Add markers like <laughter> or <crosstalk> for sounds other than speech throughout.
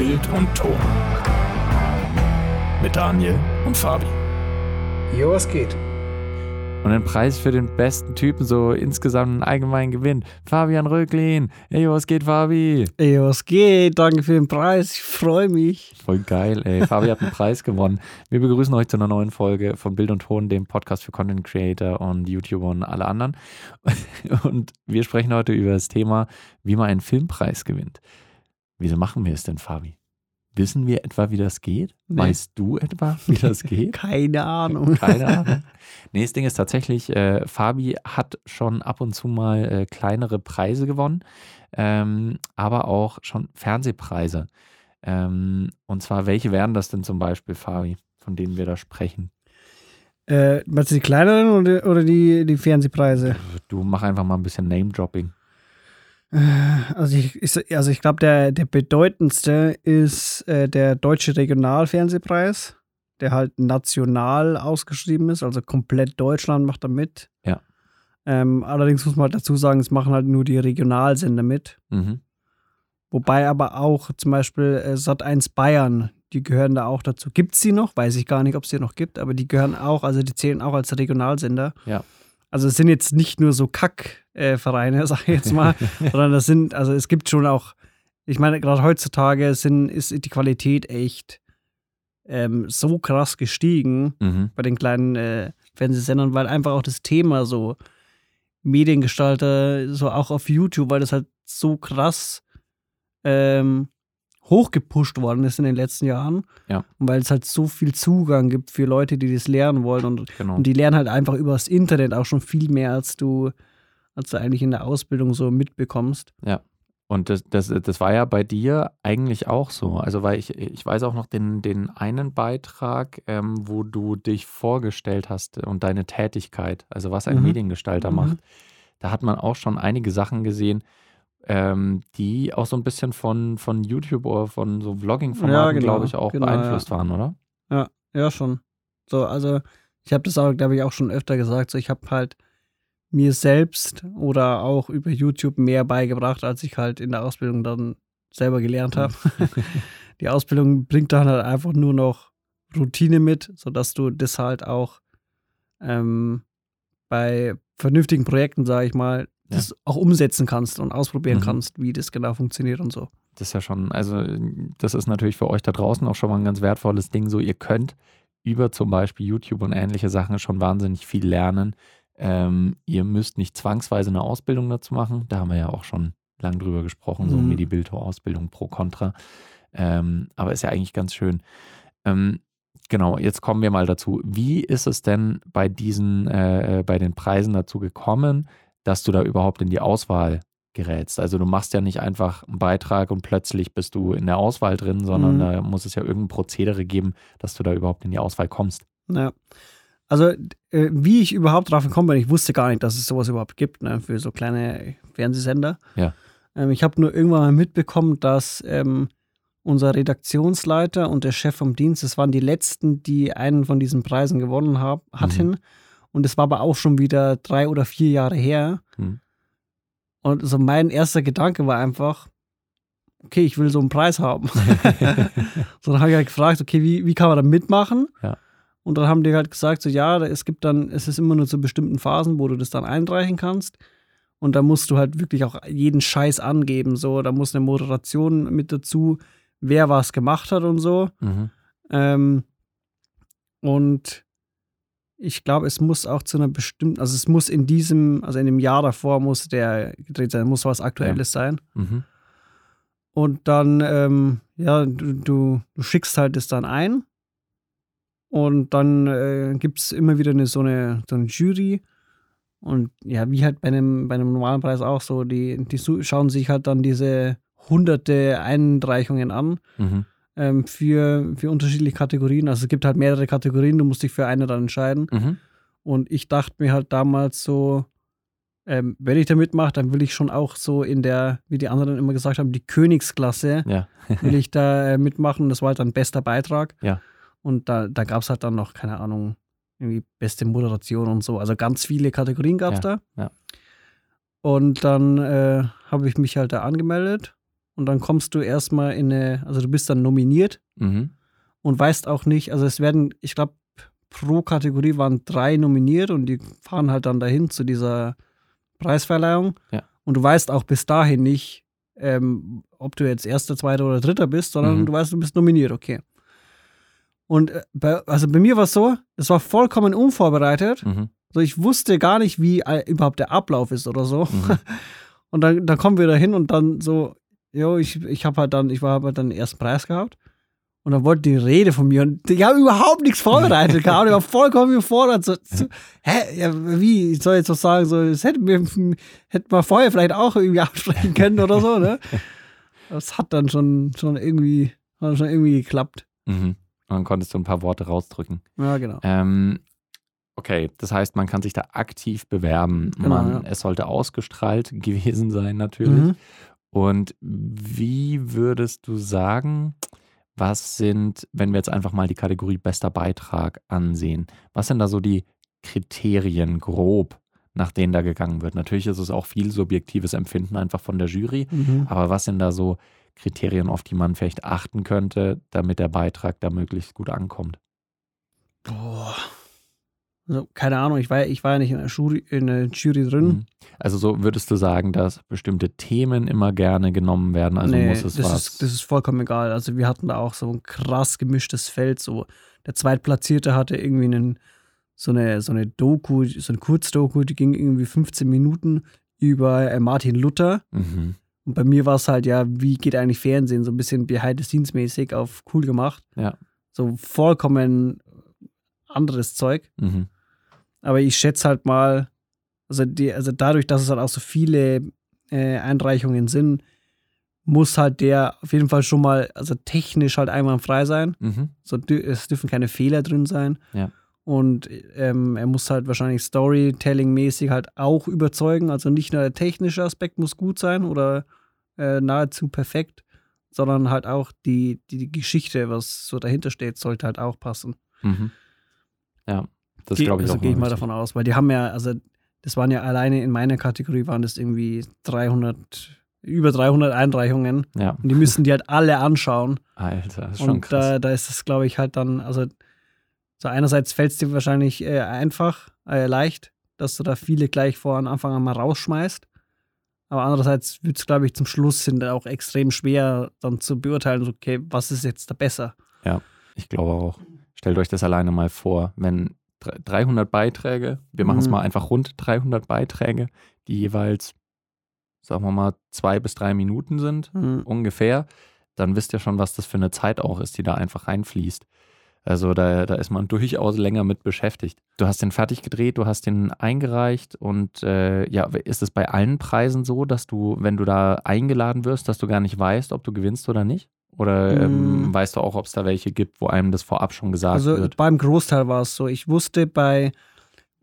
Bild und Ton. Mit Daniel und Fabi. Jo, was geht? Und den Preis für den besten Typen, so insgesamt einen allgemeinen Gewinn. Fabian Röcklin. Ey, was geht, Fabi? Ey, was geht? Danke für den Preis. Ich freue mich. Voll geil, ey. Fabi hat einen Preis gewonnen. Wir begrüßen euch zu einer neuen Folge von Bild und Ton, dem Podcast für Content Creator und YouTuber und alle anderen. <laughs> Und wir sprechen heute über das Thema, wie man einen Filmpreis gewinnt. Wieso machen wir es denn, Fabi? Wissen wir etwa, wie das geht? Nee. Weißt du etwa, wie das <laughs> geht? Keine Ahnung. Keine Ahnung. Nee, das Ding ist tatsächlich, äh, Fabi hat schon ab und zu mal äh, kleinere Preise gewonnen, ähm, aber auch schon Fernsehpreise. Ähm, und zwar, welche wären das denn zum Beispiel, Fabi, von denen wir da sprechen? Äh, meinst du die kleineren oder, oder die, die Fernsehpreise? Du mach einfach mal ein bisschen Name-Dropping. Also ich, ich, also ich glaube, der, der bedeutendste ist äh, der Deutsche Regionalfernsehpreis, der halt national ausgeschrieben ist, also komplett Deutschland macht da mit. Ja. Ähm, allerdings muss man halt dazu sagen, es machen halt nur die Regionalsender mit. Mhm. Wobei aber auch zum Beispiel äh, Sat1 Bayern, die gehören da auch dazu. Gibt es die noch? Weiß ich gar nicht, ob es die noch gibt, aber die gehören auch, also die zählen auch als Regionalsender. Ja. Also es sind jetzt nicht nur so Kackvereine, <laughs> sag ich jetzt mal, sondern das sind, also es gibt schon auch, ich meine, gerade heutzutage sind, ist die Qualität echt ähm, so krass gestiegen Mhm. bei den kleinen äh, Fernsehsendern, weil einfach auch das Thema so Mediengestalter, so auch auf YouTube, weil das halt so krass ähm, hochgepusht worden ist in den letzten Jahren. Ja. Und weil es halt so viel Zugang gibt für Leute, die das lernen wollen. Und, Genau. und die lernen halt einfach übers Internet auch schon viel mehr, als du, als du eigentlich in der Ausbildung so mitbekommst. Und das, das, das war ja bei dir eigentlich auch so. Also, weil ich, ich weiß auch noch den, den einen Beitrag, ähm, wo du dich vorgestellt hast und deine Tätigkeit, also was ein Mhm. Mediengestalter Mhm. macht. Da hat man auch schon einige Sachen gesehen, ähm, die auch so ein bisschen von, von YouTube oder von so Vlogging-Formaten, Ja, genau, glaube ich, auch genau, beeinflusst waren, oder? Ja, schon. So, also ich habe das auch, glaube ich, auch schon öfter gesagt. So, ich habe halt mir selbst oder auch über YouTube mehr beigebracht, als ich halt in der Ausbildung dann selber gelernt habe. <laughs> Die Ausbildung bringt dann halt einfach nur noch Routine mit, sodass du das halt auch ähm, bei vernünftigen Projekten, sage ich mal, Ja. das auch umsetzen kannst und ausprobieren Mhm. kannst, wie das genau funktioniert und so. Das ist ja schon, also das ist natürlich für euch da draußen auch schon mal ein ganz wertvolles Ding. So, ihr könnt über zum Beispiel YouTube und ähnliche Sachen schon wahnsinnig viel lernen. Ähm, ihr müsst nicht zwangsweise eine Ausbildung dazu machen. Da haben wir ja auch schon lang drüber gesprochen, so Mhm. Medi-Bildhauer-Ausbildung pro Contra. Ähm, aber ist ja eigentlich ganz schön. Ähm, genau, jetzt kommen wir mal dazu. Wie ist es denn bei diesen, äh, bei den Preisen dazu gekommen, dass du da überhaupt in die Auswahl gerätst? Also du machst ja nicht einfach einen Beitrag und plötzlich bist du in der Auswahl drin, sondern Mhm. da muss es ja irgendein Prozedere geben, dass du da überhaupt in die Auswahl kommst. Ja. Also, äh, wie ich überhaupt drauf gekommen bin, ich wusste gar nicht, dass es sowas überhaupt gibt, ne, für so kleine Fernsehsender. Ja. Ähm, ich habe nur irgendwann mal mitbekommen, dass ähm, unser Redaktionsleiter und der Chef vom Dienst, das waren die letzten, die einen von diesen Preisen gewonnen hab, hatten. Und es war aber auch schon wieder drei oder vier Jahre her. Mhm. Und so mein erster Gedanke war einfach, okay, ich will so einen Preis haben. <laughs> <laughs> so, dann habe ich halt gefragt, okay, wie, wie kann man da mitmachen? Ja. Und dann haben die halt gesagt, so ja, es gibt dann, es ist immer nur zu bestimmten Phasen, wo du das dann einreichen kannst. Und da musst du halt wirklich auch jeden Scheiß angeben. So, da muss eine Moderation mit dazu, wer was gemacht hat und so. Mhm. Ähm, und ich glaube, es muss auch zu einer bestimmten, also es muss in diesem, also in dem Jahr davor muss der gedreht sein, muss was Aktuelles sein. Mhm. Und dann, ähm, ja, du, du, du schickst halt das dann ein. Und dann äh, gibt es immer wieder eine, so, eine, so eine Jury. Und ja, wie halt bei einem, bei einem normalen Preis auch so, die, die schauen sich halt dann diese hunderte Einreichungen an Mhm. ähm, für, für unterschiedliche Kategorien. Also es gibt halt mehrere Kategorien, du musst dich für eine dann entscheiden. Mhm. Und ich dachte mir halt damals so, ähm, wenn ich da mitmache, dann will ich schon auch so in der, wie die anderen immer gesagt haben, die Königsklasse Ja. will ich da äh, mitmachen. Das war halt dann bester Beitrag. Ja. Und da, da gab es halt dann noch, keine Ahnung, irgendwie beste Moderation und so. Also ganz viele Kategorien gab es Ja, da. ja. Und dann äh, habe ich mich halt da angemeldet. und dann kommst du erstmal in eine, also du bist dann nominiert Mhm. und weißt auch nicht, also es werden, ich glaube, pro Kategorie waren drei nominiert und die fahren halt dann dahin zu dieser Preisverleihung. Ja. Und du weißt auch bis dahin nicht, ähm, ob du jetzt Erster, Zweiter oder Dritter bist, sondern Mhm. du weißt, du bist nominiert, okay. Und äh, bei, also bei mir war es so, das war vollkommen unvorbereitet. Mhm. So, ich wusste gar nicht, wie äh, überhaupt der Ablauf ist oder so. Mhm. <laughs> Und dann, dann kommen wir da hin und dann so, jo, ich, ich habe halt dann, ich war halt dann den ersten Preis gehabt. Und dann wollte die Rede von mir und die haben überhaupt nichts vorbereitet gehabt. Ich war vollkommen überfordert. So, so, hä, ja, wie, ich soll jetzt was sagen, so, das hätten wir, hätten wir vorher vielleicht auch irgendwie <laughs> absprechen können oder so, ne? <laughs> Das hat dann schon, schon irgendwie, hat schon irgendwie geklappt. Mhm. Und dann konntest du ein paar Worte rausdrücken. Ja, genau. Ähm, okay, das heißt, man kann sich da aktiv bewerben. Genau, man, ja. Es sollte ausgestrahlt <laughs> gewesen sein, natürlich. Mhm. Und wie würdest du sagen, was sind, wenn wir jetzt einfach mal die Kategorie bester Beitrag ansehen, was sind da so die Kriterien grob, nach denen da gegangen wird? Natürlich ist es auch viel subjektives Empfinden einfach von der Jury, Mhm. aber was sind da so Kriterien, auf die man vielleicht achten könnte, damit der Beitrag da möglichst gut ankommt? Boah. Also, keine Ahnung, ich war, ich war ja nicht in der Jury, in der Jury drin. Mhm. Also so würdest du sagen, dass bestimmte Themen immer gerne genommen werden? Also nee, muss es das, was. ist, das ist vollkommen egal. Also wir hatten da auch so ein krass gemischtes Feld. So der Zweitplatzierte hatte irgendwie einen, so, eine, so eine Doku, so eine Kurzdoku, die ging irgendwie 15 Minuten über äh, Martin Luther. mhm. Und bei mir war es halt ja, wie geht eigentlich Fernsehen? So ein bisschen behind-the-scenes-mäßig auf cool gemacht. Ja. So vollkommen anderes Zeug. Mhm. Aber ich schätze halt mal, also, die, also dadurch, dass es halt auch so viele äh, Einreichungen sind, muss halt der auf jeden Fall schon mal, also technisch halt einwandfrei sein. Mhm. So, es dürfen keine Fehler drin sein. Ja. Und ähm, er muss halt wahrscheinlich Storytelling-mäßig halt auch überzeugen. Also nicht nur der technische Aspekt muss gut sein oder äh, nahezu perfekt, sondern halt auch die, die, Geschichte, was so dahinter steht, sollte halt auch passen. Mhm. Ja, das glaube ich also auch. gehe ich mal davon aus, weil die haben ja, also das waren ja alleine in meiner Kategorie waren das irgendwie 300, über 300 Einreichungen Ja, und die müssen die halt alle anschauen <laughs> Alter, das ist schon und krass. da, da ist es, glaube ich, halt dann, also so einerseits fällt es dir wahrscheinlich äh, einfach, äh, leicht, dass du da viele gleich vor Anfang an mal rausschmeißt, aber andererseits wird es, glaube ich, zum Schluss sind auch extrem schwer dann zu beurteilen, so, okay, was ist jetzt da besser? ich glaube auch. Stellt euch das alleine mal vor, wenn dr- 300 Beiträge, wir machen es Mhm. mal einfach rund 300 Beiträge, die jeweils, sagen wir mal, zwei bis drei Minuten sind, Hm. ungefähr, dann wisst ihr schon, was das für eine Zeit auch ist, die da einfach reinfließt. Also da, da ist man durchaus länger mit beschäftigt. Du hast den fertig gedreht, du hast den eingereicht und äh, ja, ist es bei allen Preisen so, dass du, wenn du da eingeladen wirst, dass du gar nicht weißt, ob du gewinnst oder nicht? Oder ähm, Mm. weißt du auch, ob es da welche gibt, wo einem das vorab schon gesagt Also wird? beim Großteil war es so. Ich wusste bei,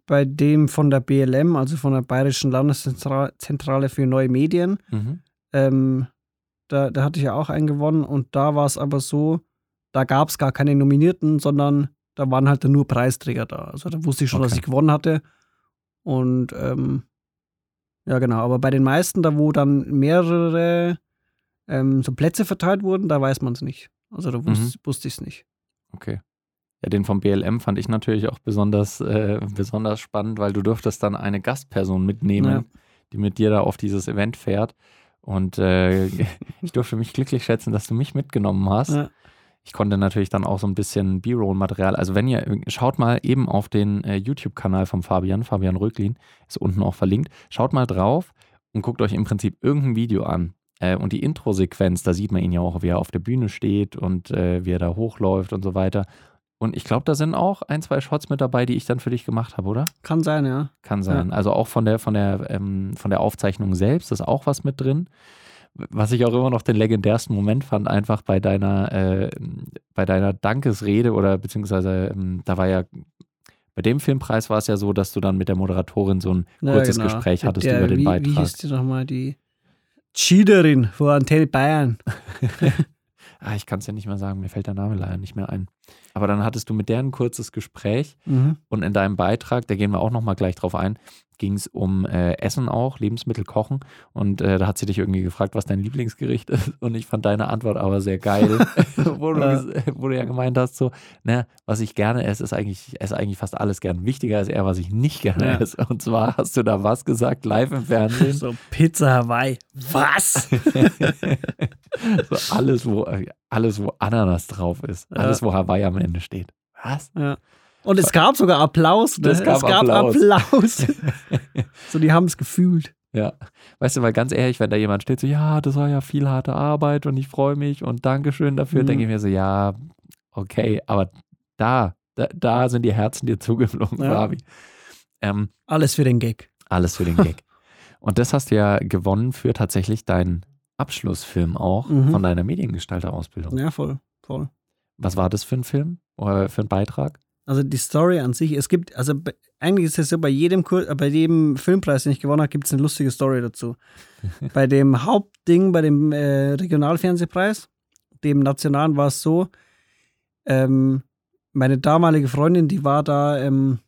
bei dem von der BLM, also von der Bayerischen Landeszentrale für neue Medien, Mhm. ähm, da, da hatte ich ja auch einen gewonnen und da war es aber so, da gab es gar keine Nominierten, sondern da waren halt dann nur Preisträger da. Also da wusste ich schon, dass Okay. ich gewonnen hatte. Und ähm, ja, genau. Aber bei den meisten, da wo dann mehrere ähm, so Plätze verteilt wurden, da weiß man es nicht. Also da wusste, wusste ich es nicht. Okay. Ja, den vom BLM fand ich natürlich auch besonders, äh, besonders spannend, weil du durftest dann eine Gastperson mitnehmen, Ja. die mit dir da auf dieses Event fährt. Und äh, <laughs> ich durfte mich glücklich schätzen, dass du mich mitgenommen hast. Ja. Ich konnte natürlich dann auch so ein bisschen B-Roll-Material. Also wenn ihr, schaut mal eben auf den äh, YouTube-Kanal von Fabian, Fabian Röcklin, ist unten auch verlinkt. Schaut mal drauf und guckt euch im Prinzip irgendein Video an. Äh, und die Intro-Sequenz, da sieht man ihn ja auch, wie er auf der Bühne steht und äh, wie er da hochläuft und so weiter. Und ich glaube, da sind auch ein, zwei Shots mit dabei, die ich dann für dich gemacht habe, oder? Kann sein, ja. Kann sein. Also auch von der, von der, ähm, von der Aufzeichnung selbst ist auch was mit drin. Was ich auch immer noch den legendärsten Moment fand, einfach bei deiner, äh, bei deiner Dankesrede oder beziehungsweise ähm, da war ja, bei dem Filmpreis war es ja so, dass du dann mit der Moderatorin so ein Ja, kurzes genau. Gespräch hattest Der- über den wie, Beitrag. Wie hieß die nochmal? Die Cheaterin von Antenne Bayern. <laughs> ah, ich kann es ja nicht mehr sagen, mir fällt der Name leider nicht mehr ein. Aber dann hattest du mit der ein kurzes Gespräch Mhm. und in deinem Beitrag, da gehen wir auch nochmal gleich drauf ein, ging es um äh, Essen auch, Lebensmittel kochen. Und äh, da hat sie dich irgendwie gefragt, was dein Lieblingsgericht <laughs> ist. Und ich fand deine Antwort aber sehr geil, <laughs> wo, du, Ja. ges- wo du ja gemeint hast, so, ne, was ich gerne esse, ist eigentlich, ich esse eigentlich fast alles gern. Wichtiger ist eher, was ich nicht gerne Ja. esse. Und zwar hast du da was gesagt, live im Fernsehen. <laughs> So Pizza Hawaii. Was? so alles, wo, alles, wo Ananas drauf ist. Alles, wo Hawaii am Ende steht. Was? ja. Und es gab sogar Applaus. Ne? Es gab Applaus. Applaus. <laughs> so, die haben es gefühlt. Ja, weißt du, weil ganz ehrlich, wenn da jemand steht, so, ja, das war ja viel harte Arbeit und ich freue mich und Dankeschön dafür, Mhm. denke ich mir so, ja, okay, aber da, da, da sind die Herzen dir zugeflogen, Ja. Fabi. Ähm, Alles für den Gag. alles für den Gag. <laughs> und das hast du ja gewonnen für tatsächlich deinen Abschlussfilm auch Mhm. von deiner Mediengestalter-Ausbildung. Ja, voll. voll. Was war das für ein Film oder für ein Beitrag? Also die Story an sich, es gibt, also eigentlich ist es so, bei jedem, äh, bei jedem Filmpreis, den ich gewonnen habe, gibt es eine lustige Story dazu. <laughs> bei dem Hauptding, bei dem äh, Regionalfernsehpreis, dem Nationalen, war es so, ähm, meine damalige Freundin, die war da ähm,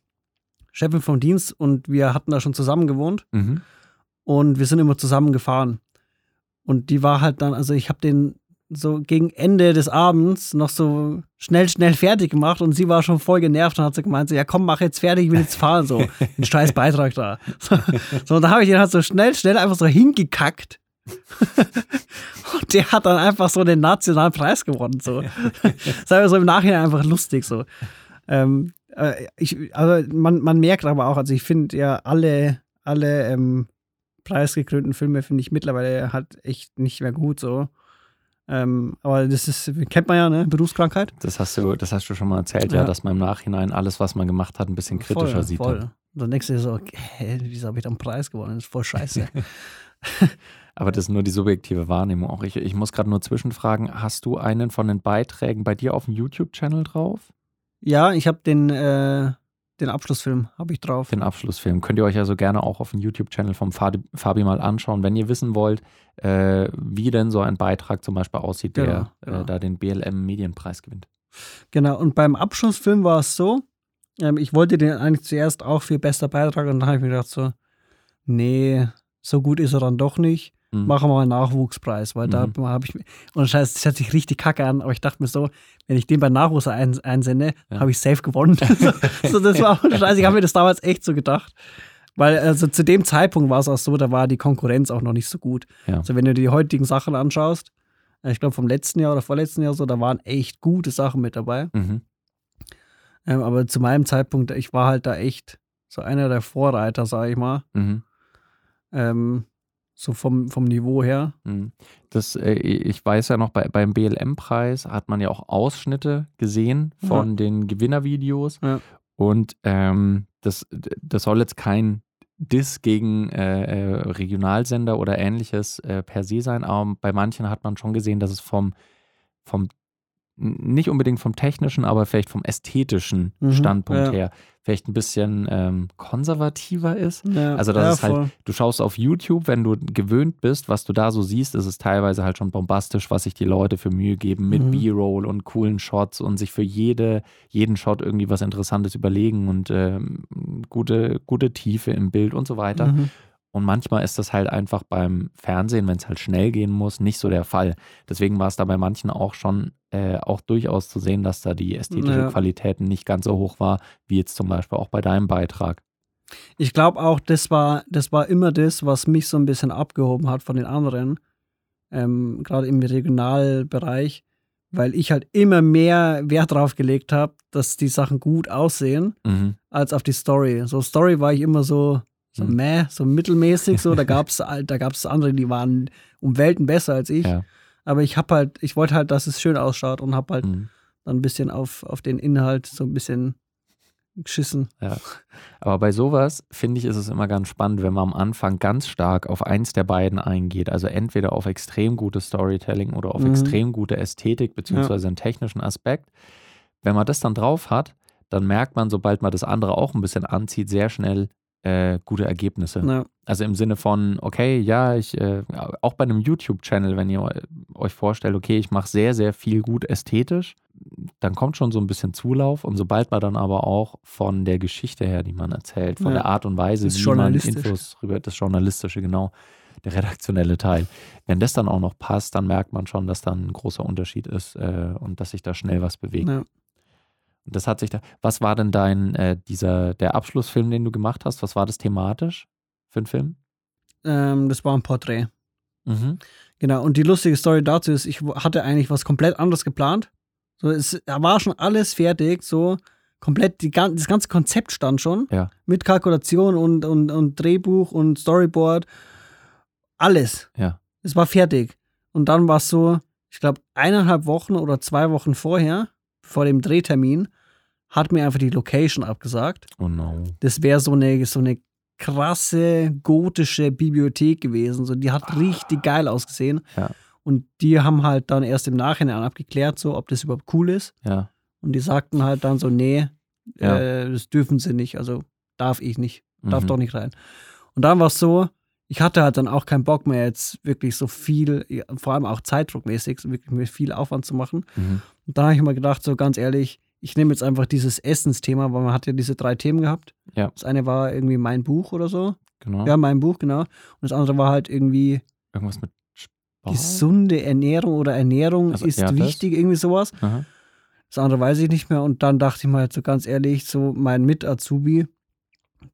Chefin vom Dienst und wir hatten da schon zusammen gewohnt Mhm. und wir sind immer zusammen gefahren. Und die war halt dann, also ich habe den so gegen Ende des Abends noch so schnell, schnell fertig gemacht und sie war schon voll genervt und hat so gemeint, so, ja komm, mach jetzt fertig, ich will jetzt fahren, so, <laughs> ein scheiß Beitrag da. So, so und da habe ich ihn halt so schnell, schnell einfach so hingekackt. <laughs> und der hat dann einfach so den nationalen Preis gewonnen, so. <laughs> Das ist einfach so im Nachhinein einfach lustig, so. Ähm, äh, ich, also man, man merkt aber auch, also ich finde ja alle, alle ähm, preisgekrönten Filme finde ich mittlerweile halt echt nicht mehr gut so. Ähm, aber das ist, kennt man ja, ne? Berufskrankheit. Das hast du, das hast du schon mal erzählt, ja, Ja. dass man im Nachhinein alles, was man gemacht hat, ein bisschen kritischer voll, sieht. Voll. Dann. Dann denkst du dir so, okay, hä, wieso habe ich da einen Preis gewonnen? Das ist voll scheiße. <laughs> Aber das ist nur die subjektive Wahrnehmung. Auch ich, ich muss gerade nur zwischenfragen, hast du einen von den Beiträgen bei dir auf dem YouTube-Channel drauf? ja, ich habe den, äh, den Abschlussfilm habe ich drauf. Den Abschlussfilm. Könnt ihr euch also gerne auch auf dem YouTube-Channel vom Fabi, mal anschauen, wenn ihr wissen wollt, äh, wie denn so ein Beitrag zum Beispiel aussieht, der Genau, genau. Äh, da den BLM-Medienpreis gewinnt. Genau, und beim Abschlussfilm war es so, ähm, ich wollte den eigentlich zuerst auch für bester Beitrag und dann habe ich mir gedacht so, nee, so gut ist er dann doch nicht. Mhm. Machen wir mal einen Nachwuchspreis, weil da Mhm. habe ich, und scheiße, das hört sich richtig kacke an, aber ich dachte mir so, wenn ich den bei Nachwuchs ein, einsende, Ja. habe ich safe gewonnen. <laughs> so, das war auch scheiße, ich habe mir das damals echt so gedacht. Weil also zu dem Zeitpunkt war es auch so, da war die Konkurrenz auch noch nicht so gut. Ja. Also wenn du dir die heutigen Sachen anschaust, äh, ich glaube vom letzten Jahr oder vorletzten Jahr so, da waren echt gute Sachen mit dabei. Mhm. Ähm, aber zu meinem Zeitpunkt, ich war halt da echt so einer der Vorreiter, sage ich mal. Mhm. Ähm, so vom, vom Niveau her. Mhm. Das, äh, ich weiß ja noch, bei, beim BLM-Preis hat man ja auch Ausschnitte gesehen von den Gewinnervideos. Ja. Und ähm, das, das soll jetzt kein Diss gegen äh, äh, Regionalsender oder ähnliches äh, per se sein, aber bei manchen hat man schon gesehen, dass es vom, vom nicht unbedingt vom technischen, aber vielleicht vom ästhetischen Mhm, Standpunkt ja. her vielleicht ein bisschen ähm, konservativer ist. Ja, Also das ja, ist halt, voll. du schaust auf YouTube, wenn du gewöhnt bist, was du da so siehst, ist es teilweise halt schon bombastisch, was sich die Leute für Mühe geben mit Mhm. B-Roll und coolen Shots und sich für jede, jeden Shot irgendwie was Interessantes überlegen und ähm, gute, gute Tiefe im Bild und so weiter. Mhm. Und manchmal ist das halt einfach beim Fernsehen, wenn es halt schnell gehen muss, nicht so der Fall. Deswegen war es da bei manchen auch schon äh, auch durchaus zu sehen, dass da die ästhetische Ja. Qualität nicht ganz so hoch war, wie jetzt zum Beispiel auch bei deinem Beitrag. Ich glaube auch, das war, das war immer das, was mich so ein bisschen abgehoben hat von den anderen, ähm, gerade im Regionalbereich, weil ich halt immer mehr Wert drauf gelegt habe, dass die Sachen gut aussehen, Mhm. als auf die Story. So Story war ich immer so, so Mhm. meh, so mittelmäßig, so. Da gab es <laughs> da gab's andere, die waren um Welten besser als ich. Ja. Aber ich habe halt, ich wollte halt, dass es schön ausschaut und habe halt Mhm. dann ein bisschen auf, auf den Inhalt so ein bisschen geschissen. Aber bei sowas finde ich, ist es immer ganz spannend, wenn man am Anfang ganz stark auf eins der beiden eingeht. Also entweder auf extrem gutes Storytelling oder auf Mhm. extrem gute Ästhetik beziehungsweise einen technischen Aspekt. Wenn man das dann drauf hat, dann merkt man, sobald man das andere auch ein bisschen anzieht, sehr schnell äh, gute Ergebnisse. Ja. Also im Sinne von, okay, ja, ich, äh, auch bei einem YouTube-Channel, wenn ihr euch vorstellt, okay, ich mache sehr, sehr viel gut ästhetisch, dann kommt schon so ein bisschen Zulauf und sobald man dann aber auch von der Geschichte her, die man erzählt, von Ja. der Art und Weise, wie man. Infos rüber, das Journalistische, genau, der redaktionelle Teil. Wenn das dann auch noch passt, dann merkt man schon, dass dann ein großer Unterschied ist äh, und dass sich da schnell was bewegt. Ja. Und das hat sich da. Was war denn dein, äh, dieser, der Abschlussfilm, den du gemacht hast? Was war das thematisch für ein Film? Ähm, das war ein Porträt. Mhm. Genau, und die lustige Story dazu ist, ich hatte eigentlich was komplett anderes geplant. So, es war schon alles fertig, so komplett, die, das ganze Konzept stand schon. Ja. Mit Kalkulation und, und, und Drehbuch und Storyboard. Alles. Ja. Es war fertig. Und dann war es so, ich glaube, eineinhalb Wochen oder zwei Wochen vorher, vor dem Drehtermin, hat mir einfach die Location abgesagt. Oh no. Das wäre so eine, so eine krasse gotische Bibliothek gewesen. So, die hat richtig geil ausgesehen. Ja. Und die haben halt dann erst im Nachhinein abgeklärt, so, ob das überhaupt cool ist. Ja. Und die sagten halt dann so, nee, Ja. äh, das dürfen sie nicht. Also darf ich nicht, darf Mhm. doch nicht rein. Und dann war es so, ich hatte halt dann auch keinen Bock mehr, jetzt wirklich so viel, vor allem auch zeitdruckmäßig, so wirklich mir viel Aufwand zu machen. Mhm. Und dann habe ich mir gedacht, so ganz ehrlich, ich nehme jetzt einfach dieses Essensthema, weil man hat ja diese drei Themen gehabt. Ja. Das eine war irgendwie mein Buch oder so. Genau. Ja, mein Buch, genau. Und das andere war halt irgendwie Irgendwas mit Sport. gesunde Ernährung oder Ernährung Also, ist ja, wichtig, irgendwie sowas. Aha. Das andere weiß ich nicht mehr. Und dann dachte ich mal halt so ganz ehrlich, so mein Mit-Azubi,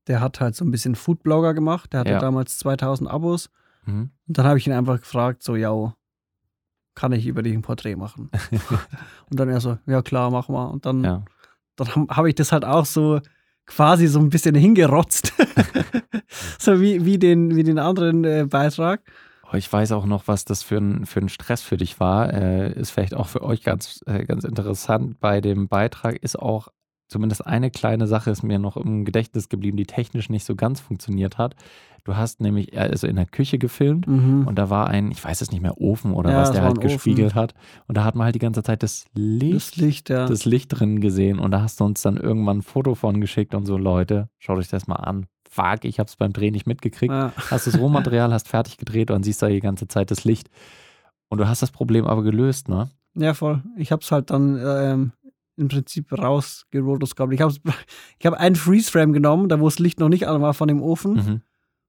der hat halt so ein bisschen Foodblogger gemacht. Der hatte Ja. damals 2000 Abos. Mhm. Und dann habe ich ihn einfach gefragt, so, ja, kann ich über dich ein Porträt machen? <laughs> und dann er so, ja klar, mach mal. Und dann, Ja. dann habe hab ich das halt auch so quasi so ein bisschen hingerotzt. <laughs> so wie, wie, den, wie den anderen äh, Beitrag. Oh, ich weiß auch noch, was das für ein, für ein Stress für dich war. Äh, ist vielleicht auch für euch ganz, äh, ganz interessant. Bei dem Beitrag ist auch zumindest eine kleine Sache ist mir noch im Gedächtnis geblieben, die technisch nicht so ganz funktioniert hat. Du hast nämlich also in der Küche gefilmt Mhm. und da war ein, ich weiß es nicht mehr, Ofen oder Ja, was, der halt ein Ofen. gespiegelt hat. Und da hat man halt die ganze Zeit das Licht, Das Licht, ja. das Licht drin gesehen. Und da hast du uns dann irgendwann ein Foto von geschickt und so, Leute, schaut euch das mal an. Fuck, ich hab's beim Dreh nicht mitgekriegt ja. hast das <laughs> Rohmaterial, hast fertig gedreht und dann siehst du die ganze Zeit das Licht. Und du hast das Problem aber gelöst, ne? Ja, voll. Ich habe es halt dann ähm, im Prinzip rausgerotoscoped. Ich habe <laughs> ich hab einen Freeze-Frame genommen, da wo das Licht noch nicht an war von dem Ofen Mhm.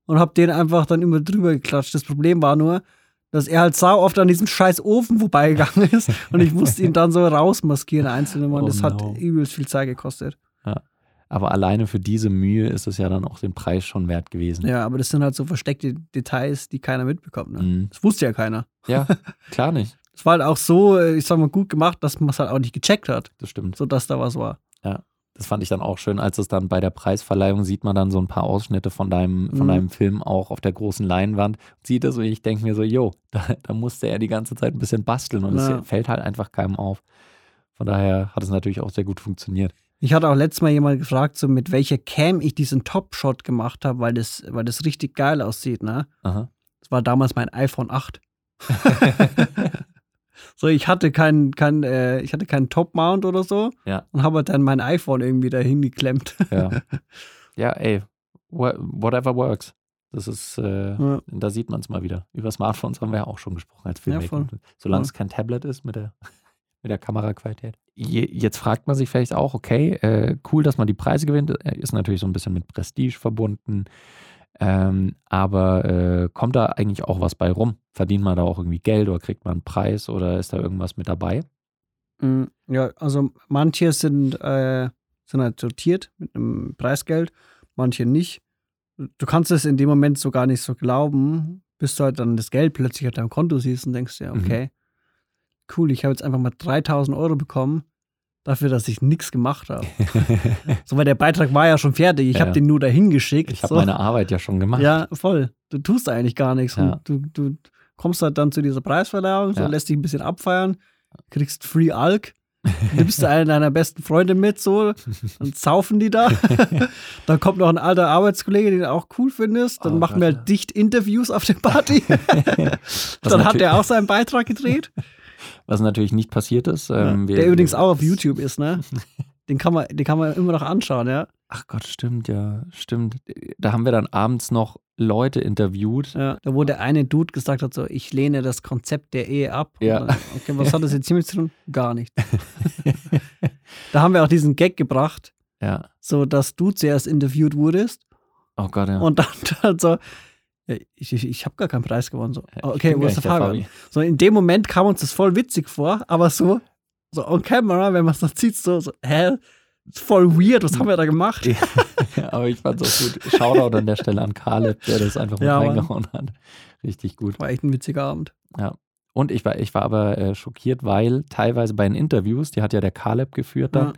Und habe den einfach dann immer drüber geklatscht. Das Problem war nur, dass er halt sau oft an diesem scheiß Ofen vorbeigegangen <laughs> ist und ich musste ihn dann so rausmaskieren, einzelne Mal. Oh das hat no. übelst viel Zeit gekostet. Aber alleine für diese Mühe ist es ja dann auch den Preis schon wert gewesen. Ja, aber das sind halt so versteckte Details, die keiner mitbekommt. Ne? Mhm. Das wusste ja keiner. Ja, <laughs> klar nicht. Es war halt auch so, äh, ich sag mal, gut gemacht, dass man es halt auch nicht gecheckt hat, Das stimmt. so dass da was war. Das fand ich dann auch schön, als es dann bei der Preisverleihung sieht man dann so ein paar Ausschnitte von deinem, von Mhm. deinem Film auch auf der großen Leinwand. Sieht das und ich denke mir so, jo, <laughs> da, da musste er die ganze Zeit ein bisschen basteln und Ja. es fällt halt einfach keinem auf. Von daher hat es natürlich auch sehr gut funktioniert. Ich hatte auch letztes Mal jemand gefragt, so mit welcher Cam ich diesen Top-Shot gemacht habe, weil das, weil das richtig geil aussieht, ne? Aha. Das war damals mein iPhone 8. <laughs> so, ich hatte keinen kein, äh, ich hatte keinen Top-Mount oder so Ja. und habe dann mein iPhone irgendwie dahin geklemmt. Ja, <laughs> ja ey, wha- whatever works. Das ist, äh, Ja. da sieht man es mal wieder. Über Smartphones haben wir ja auch schon gesprochen als Ja, Filmmaker. voll. Solange es kein Tablet ist mit der, <laughs> mit der Kameraqualität. Je, jetzt fragt man sich vielleicht auch, okay, äh, cool, dass man die Preise gewinnt. Äh, Ist natürlich so ein bisschen mit Prestige verbunden. Ähm, aber äh, kommt da eigentlich auch was bei rum? Verdient man da auch irgendwie Geld oder kriegt man einen Preis oder ist da irgendwas mit dabei? Mm, Ja, also manche sind, äh, sind halt sortiert mit einem Preisgeld, manche nicht. Du kannst es in dem Moment so gar nicht so glauben, bis du halt dann das Geld plötzlich auf deinem Konto siehst und denkst dir, Mhm. okay, cool, ich habe jetzt einfach mal 3000 Euro bekommen dafür, dass ich nichts gemacht habe. <laughs> so, weil der Beitrag war ja schon fertig, ich Ja, habe den nur dahin geschickt. Ich habe so. meine Arbeit ja schon gemacht. Ja, voll. Du tust eigentlich gar nichts. Ja. Du, du kommst halt dann zu dieser Preisverleihung, so Ja. lässt dich ein bisschen abfeiern, kriegst Free Alk, nimmst du <laughs> einen deiner besten Freunde mit, so, dann saufen die da. <laughs> dann kommt noch ein alter Arbeitskollege, den du auch cool findest, dann Oh machen wir halt dicht Interviews auf der Party. Dann hat er auch seinen Beitrag gedreht, Was natürlich nicht passiert ist. Ähm, wir- der übrigens auch auf <laughs> YouTube ist, ne? Den kann man, den kann man immer noch anschauen, ja. Ach Gott, stimmt, ja, stimmt. Da haben wir dann abends noch Leute interviewt. ja. Da wo der eine Dude gesagt hat, so, ich lehne das Konzept der Ehe ab. Ja. Dann, Okay, was hat das jetzt hiermit zu tun? Gar nichts. <laughs> da haben wir auch diesen Gag gebracht, ja. so dass du zuerst interviewt wurdest Oh Gott, ja. und dann, dann <laughs> so, ja, ich, ich, ich habe gar keinen Preis gewonnen. So, Ich okay, wo ist der Fabian? So in dem Moment kam uns das voll witzig vor, aber so, so on camera, wenn man es dann sieht, so, so, hä? Voll weird, was haben wir da gemacht? Ja, <laughs> aber ich fand es auch gut. Shoutout an der Stelle an Caleb, der das einfach mit Ja, reingehauen hat. Richtig gut. War echt ein witziger Abend. Und ich war, ich war aber äh, schockiert, weil teilweise bei den Interviews, die hat ja der Caleb geführt dann,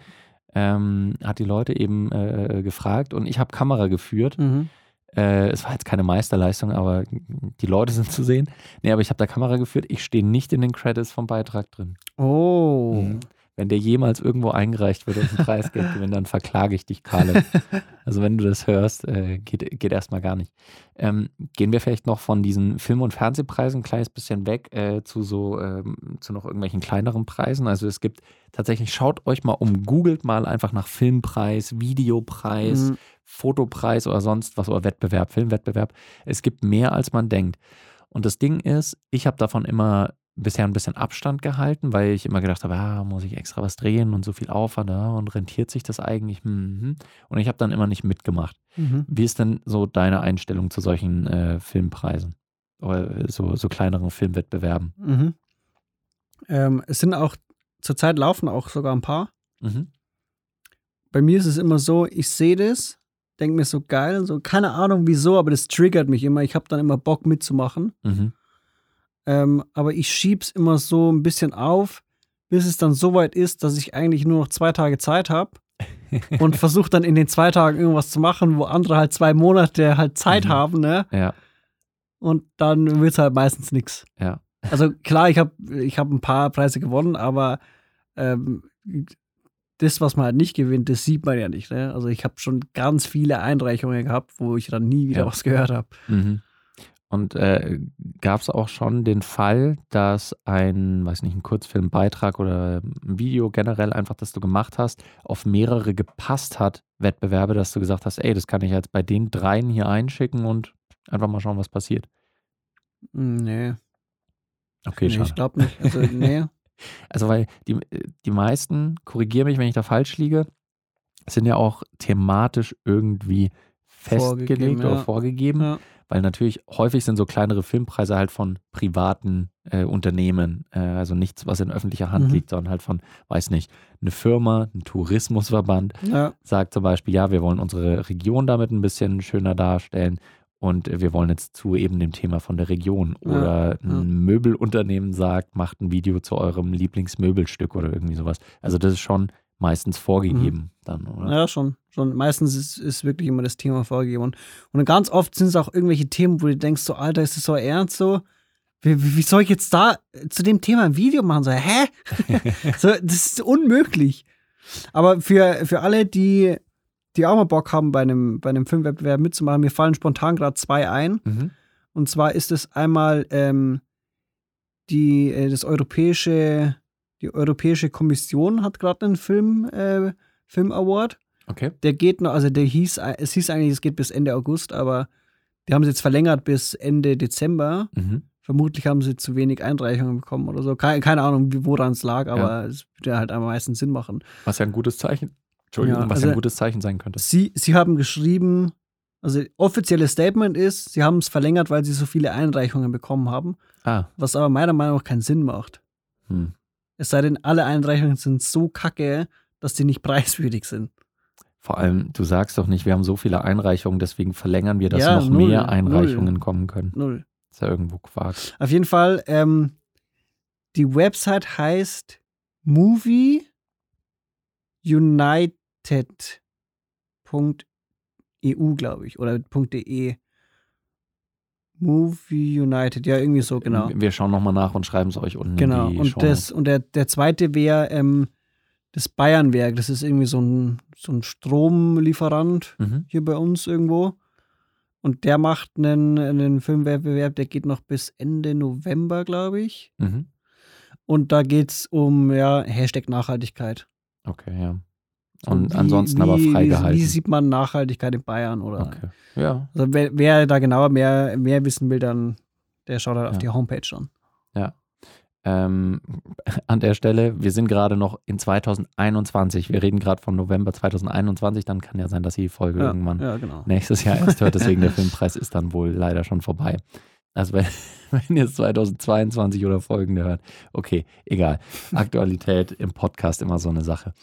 ähm, hat die Leute eben äh, gefragt und ich habe Kamera geführt. Mhm. Äh, es war jetzt keine Meisterleistung, aber die Leute sind zu sehen. Nee, aber ich habe da Kamera geführt. Ich stehe nicht in den Credits vom Beitrag drin. Oh. Mhm. Wenn der jemals irgendwo eingereicht wird und ein Preisgeld gewinnt, dann verklage ich dich, Caleb. <laughs> Also wenn du das hörst, äh, geht, geht erstmal gar nicht. Ähm, gehen wir vielleicht noch von diesen Film- und Fernsehpreisen ein kleines bisschen weg äh, zu so ähm, zu noch irgendwelchen kleineren Preisen. Also es gibt tatsächlich, schaut euch mal um, googelt mal einfach nach Filmpreis, Videopreis, Mhm. Fotopreis oder sonst was oder Wettbewerb, Filmwettbewerb. Es gibt mehr, als man denkt. Und das Ding ist, ich habe davon immer bisher ein bisschen Abstand gehalten, weil ich immer gedacht habe, ah, muss ich extra was drehen und so viel Aufwand ah, und rentiert sich das eigentlich? Hm, hm. Und ich habe dann immer nicht mitgemacht. Mhm. Wie ist denn so deine Einstellung zu solchen äh, Filmpreisen oder so, so kleineren Filmwettbewerben? Mhm. Ähm, es sind auch, zurzeit laufen auch sogar ein paar. Mhm. Bei mir ist es immer so, ich sehe das, denke mir so geil, so keine Ahnung wieso, aber das triggert mich immer. Ich habe dann immer Bock mitzumachen. Mhm. Ähm, aber ich schieb's immer so ein bisschen auf, bis es dann so weit ist, dass ich eigentlich nur noch zwei Tage Zeit habe <laughs> und versuche dann in den zwei Tagen irgendwas zu machen, wo andere halt zwei Monate halt Zeit Mhm. haben, ne? Ja, Und dann wird's halt meistens nix. ja. Also klar, ich habe ich hab ein paar Preise gewonnen, aber ähm, das, was man halt nicht gewinnt, das sieht man ja nicht. Ne? Also ich habe schon ganz viele Einreichungen gehabt, wo ich dann nie wieder Ja. was gehört habe. Mhm. Und äh, gab es auch schon den Fall, dass ein, weiß nicht, ein Kurzfilmbeitrag oder ein Video generell einfach, das du gemacht hast, auf mehrere gepasst hat, Wettbewerbe, dass du gesagt hast, ey, das kann ich jetzt bei den dreien hier einschicken und einfach mal schauen, was passiert. Nee, Okay, nee schade. ich glaube nicht. Also, nee. <laughs> Also, weil die, die meisten, korrigiere mich, wenn ich da falsch liege, sind ja auch thematisch irgendwie festgelegt Vorgegeben, oder ja. vorgegeben. Ja. Weil natürlich häufig sind so kleinere Filmpreise halt von privaten äh, Unternehmen, äh, also nichts, was in öffentlicher Hand Mhm. liegt, sondern halt von, weiß nicht, eine Firma, ein Tourismusverband Ja. sagt zum Beispiel, ja, wir wollen unsere Region damit ein bisschen schöner darstellen und wir wollen jetzt zu eben dem Thema von der Region. Ja, Oder ein ja. Möbelunternehmen sagt, macht ein Video zu eurem Lieblingsmöbelstück oder irgendwie sowas. Also das ist schon meistens vorgegeben dann, oder? Ja, schon. Schon. Meistens ist, ist wirklich immer das Thema vorgegeben. Und, und ganz oft sind es auch irgendwelche Themen, wo du denkst, so, Alter, ist das so ernst so? Wie, wie soll ich jetzt da zu dem Thema ein Video machen? So, hä? <laughs> so, das ist unmöglich. Aber für, für alle, die, die auch mal Bock haben, bei einem, bei einem Filmwettbewerb mitzumachen, mir fallen spontan gerade zwei ein. Mhm. Und zwar ist es einmal ähm, die, äh, das europäische, die Europäische Kommission hat gerade einen Film, äh, Film Award. Okay. Der geht noch, also der hieß, es hieß eigentlich, es geht bis Ende August, aber die haben es jetzt verlängert bis Ende Dezember. Mhm. Vermutlich haben sie zu wenig Einreichungen bekommen oder so. Keine, keine Ahnung, woran es lag, aber es würde halt am meisten Sinn machen. Was ja ein gutes Zeichen, Entschuldigung, Ja, was ja also- ein gutes Zeichen sein könnte. Sie, sie haben geschrieben, also offizielles Statement ist, sie haben es verlängert, weil sie so viele Einreichungen bekommen haben, Ah, was aber meiner Meinung nach keinen Sinn macht. hm. Es sei denn, alle Einreichungen sind so kacke, dass die nicht <laughs> preiswürdig sind. Vor allem, du sagst doch nicht, wir haben so viele Einreichungen, deswegen verlängern wir, dass Ja, noch null, mehr Einreichungen null. kommen können. Null. ist ja irgendwo Quark. Auf jeden Fall, ähm, die Website heißt Movie United.eu, glaube ich, oder .de. Movie United, ja, irgendwie so, genau. Wir schauen nochmal nach und schreiben es euch unten Genau. in die Und, das, und der, der zweite wäre ähm, das Bayernwerk. Das ist irgendwie so ein, so ein Stromlieferant Mhm. hier bei uns irgendwo. Und der macht einen, einen Filmwettbewerb, der geht noch bis Ende November, glaube ich. Mhm. Und da geht es um ja, Hashtag Nachhaltigkeit. Okay, ja. Und wie- ansonsten wie, aber Wie, freigehalten. wie sieht man Nachhaltigkeit in Bayern? Oder Okay. Ja, also wer, wer da genauer mehr, mehr wissen will, dann der schaut halt auf Ja. die Homepage an. Ähm, <laughs> an der Stelle, wir sind gerade noch in 2021. Wir reden gerade vom November 2021. Dann kann ja sein, dass die Folge Ja, irgendwann ja, genau. nächstes Jahr erst hört. Deswegen der <laughs> Filmpreis ist dann wohl leider schon vorbei. Also wenn, <laughs> wenn ihr es 2022 oder folgende hört, okay, egal. Aktualität im Podcast immer so eine Sache.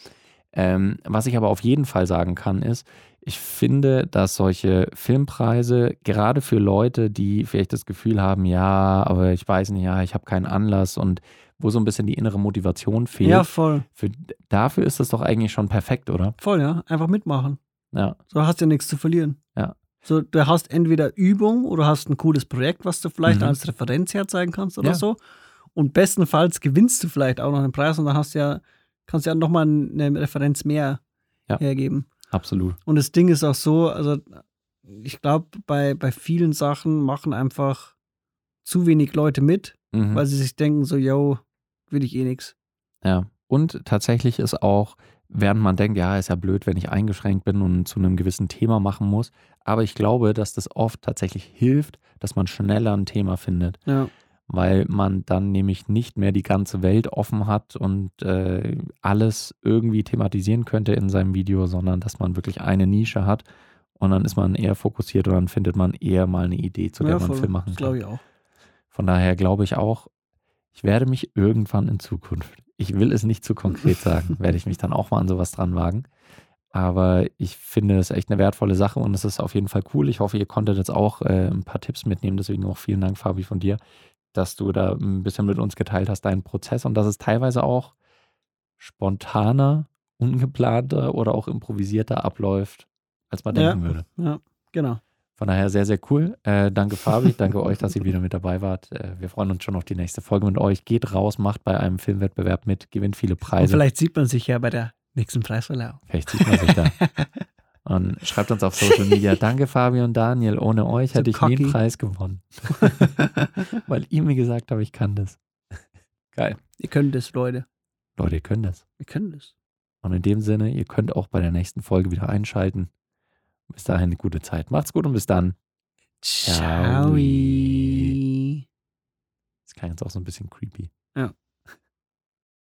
Ähm, was ich aber auf jeden Fall sagen kann, ist, ich finde, dass solche Filmpreise gerade für Leute, die vielleicht das Gefühl haben, ja, aber ich weiß nicht, ja, ich habe keinen Anlass und wo so ein bisschen die innere Motivation fehlt, Ja, voll. für, dafür ist das doch eigentlich schon perfekt, oder? Voll, ja. Einfach mitmachen. Ja, So hast du ja nichts zu verlieren. Ja. So, du hast entweder Übung oder hast ein cooles Projekt, was du vielleicht Mhm. als Referenz herzeigen kannst oder Ja. so. Und bestenfalls gewinnst du vielleicht auch noch einen Preis und dann hast du ja, kannst du ja nochmal eine Referenz mehr Ja. hergeben. Absolut. Und das Ding ist auch so, also ich glaube, bei, bei vielen Sachen machen einfach zu wenig Leute mit, Mhm. weil sie sich denken, so, yo, will ich eh nix. Ja, und tatsächlich ist auch, während man denkt, ja, ist ja blöd, wenn ich eingeschränkt bin und zu einem gewissen Thema machen muss, aber ich glaube, dass das oft tatsächlich hilft, dass man schneller ein Thema findet, Ja, weil man dann nämlich nicht mehr die ganze Welt offen hat und äh, alles irgendwie thematisieren könnte in seinem Video, sondern dass man wirklich eine Nische hat und dann ist man eher fokussiert und dann findet man eher mal eine Idee, zu der ja man voll. Film machen Das kann. glaube ich auch. Von daher glaube ich auch, ich werde mich irgendwann in Zukunft, ich will es nicht zu konkret sagen, <laughs> werde ich mich dann auch mal an sowas dran wagen. Aber ich finde es echt eine wertvolle Sache und es ist auf jeden Fall cool. Ich hoffe, ihr konntet jetzt auch äh, ein paar Tipps mitnehmen. Deswegen auch vielen Dank, Fabi, von dir, dass du da ein bisschen mit uns geteilt hast, deinen Prozess und dass es teilweise auch spontaner, ungeplanter oder auch improvisierter abläuft, als man Ja. denken würde. Ja, genau. Von daher sehr, sehr cool. Äh, danke Fabi, danke euch, dass ihr wieder mit dabei wart. Äh, wir freuen uns schon auf die nächste Folge mit euch. Geht raus, macht bei einem Filmwettbewerb mit, gewinnt viele Und Preise. vielleicht sieht man sich ja bei der nächsten Preisverleihung. Vielleicht sieht man sich da. <laughs> Und schreibt uns auf Social Media. <laughs> Danke Fabi und Daniel. Ohne euch hätte ich nie einen cocky. Preis gewonnen. <laughs> Weil ihr mir gesagt habt, ich kann das. Geil. Ihr könnt das, Leute. Leute, ihr könnt das. Wir können das. Und in dem Sinne, ihr könnt auch bei der nächsten Folge wieder einschalten. Bis dahin eine gute Zeit. Macht's gut und bis dann. Ciao. Ciao. Das klang jetzt auch so ein bisschen creepy. Ja.